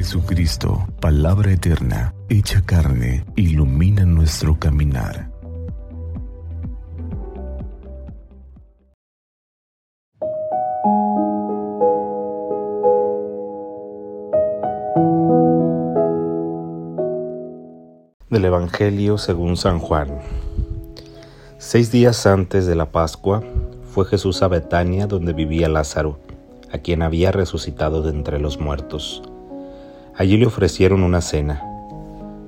Jesucristo, palabra eterna, hecha carne, ilumina nuestro caminar. Del Evangelio según San Juan. Seis días antes de la Pascua fue Jesús a Betania donde vivía Lázaro, a quien había resucitado de entre los muertos. Allí le ofrecieron una cena.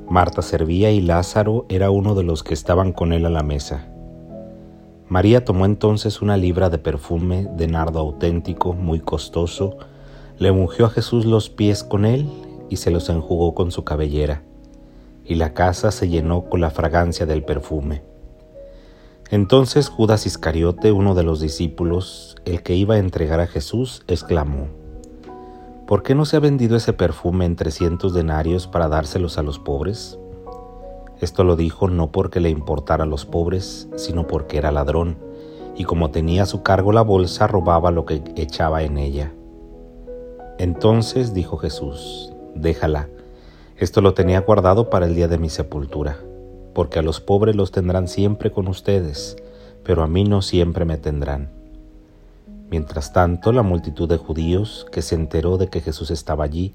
Marta servía y Lázaro era uno de los que estaban con él a la mesa. María tomó entonces una libra de perfume de nardo auténtico, muy costoso, le ungió a Jesús los pies con él y se los enjugó con su cabellera, y la casa se llenó con la fragancia del perfume. Entonces Judas Iscariote, uno de los discípulos, el que iba a entregar a Jesús, exclamó, ¿Por qué no se ha vendido ese perfume en trescientos denarios para dárselos a los pobres? Esto lo dijo no porque le importara a los pobres, sino porque era ladrón, y como tenía a su cargo la bolsa, robaba lo que echaba en ella. Entonces dijo Jesús, déjala, esto lo tenía guardado para el día de mi sepultura, porque a los pobres los tendrán siempre con ustedes, pero a mí no siempre me tendrán. Mientras tanto, la multitud de judíos que se enteró de que Jesús estaba allí,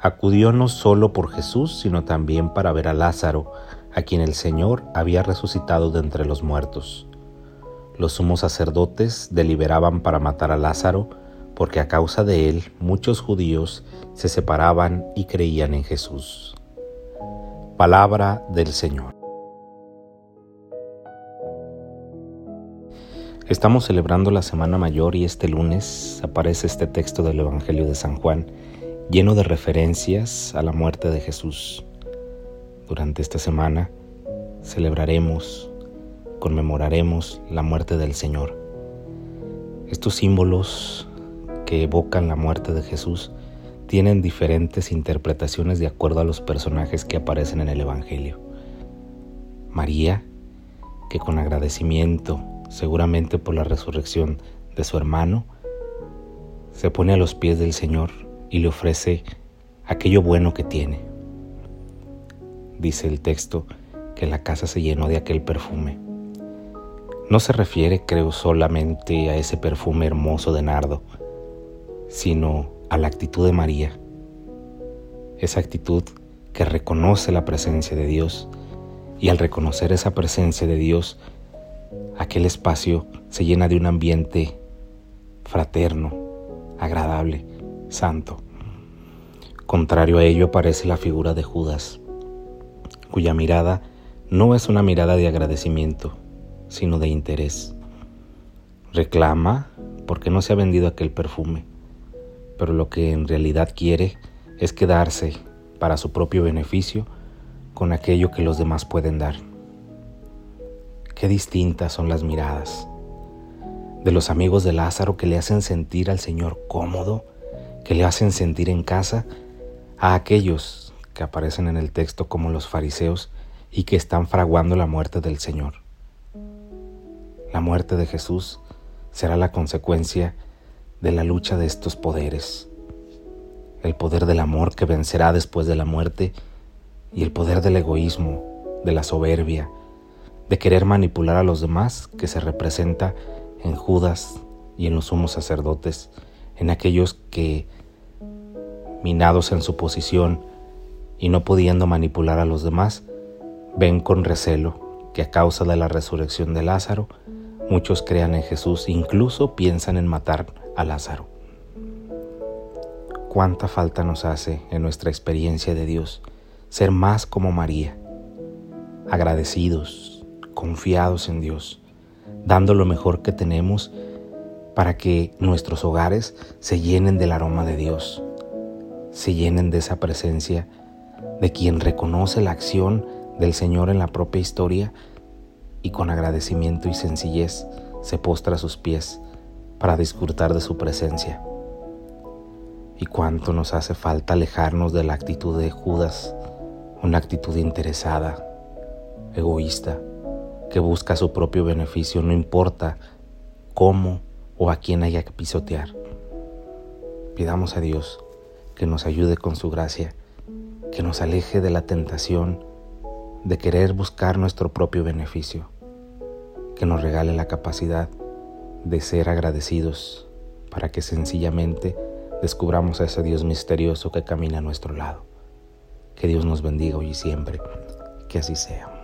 acudió no solo por Jesús, sino también para ver a Lázaro, a quien el Señor había resucitado de entre los muertos. Los sumos sacerdotes deliberaban para matar a Lázaro, porque a causa de él muchos judíos se separaban y creían en Jesús. Palabra del Señor. Estamos celebrando la Semana Mayor y este lunes aparece este texto del Evangelio de San Juan lleno de referencias a la muerte de Jesús. Durante esta semana celebraremos, conmemoraremos la muerte del Señor. Estos símbolos que evocan la muerte de Jesús tienen diferentes interpretaciones de acuerdo a los personajes que aparecen en el Evangelio. María, que con agradecimiento seguramente por la resurrección de su hermano, se pone a los pies del Señor y le ofrece aquello bueno que tiene. Dice el texto que la casa se llenó de aquel perfume. No se refiere, creo, solamente a ese perfume hermoso de nardo, sino a la actitud de María. Esa actitud que reconoce la presencia de Dios y al reconocer esa presencia de Dios aquel espacio se llena de un ambiente fraterno, agradable, santo. Contrario a ello aparece la figura de Judas, cuya mirada no es una mirada de agradecimiento, sino de interés. Reclama porque no se ha vendido aquel perfume, pero lo que en realidad quiere es quedarse para su propio beneficio con aquello que los demás pueden dar. Qué distintas son las miradas de los amigos de Lázaro que le hacen sentir al Señor cómodo, que le hacen sentir en casa, a aquellos que aparecen en el texto como los fariseos y que están fraguando la muerte del Señor. La muerte de Jesús será la consecuencia de la lucha de estos poderes. El poder del amor que vencerá después de la muerte y el poder del egoísmo, de la soberbia, de querer manipular a los demás que se representa en Judas y en los sumos sacerdotes, en aquellos que, minados en su posición y no pudiendo manipular a los demás, ven con recelo que a causa de la resurrección de Lázaro, muchos crean en Jesús incluso piensan en matar a Lázaro. Cuánta falta nos hace en nuestra experiencia de Dios ser más como María, agradecidos, confiados en Dios, dando lo mejor que tenemos para que nuestros hogares se llenen del aroma de Dios, se llenen de esa presencia de quien reconoce la acción del Señor en la propia historia y con agradecimiento y sencillez se postra a sus pies para disfrutar de su presencia. Y cuánto nos hace falta alejarnos de la actitud de Judas, una actitud interesada, egoísta, que busca su propio beneficio, no importa cómo o a quién haya que pisotear. Pidamos a Dios que nos ayude con su gracia, que nos aleje de la tentación de querer buscar nuestro propio beneficio, que nos regale la capacidad de ser agradecidos para que sencillamente descubramos a ese Dios misterioso que camina a nuestro lado. Que Dios nos bendiga hoy y siempre. Que así sea.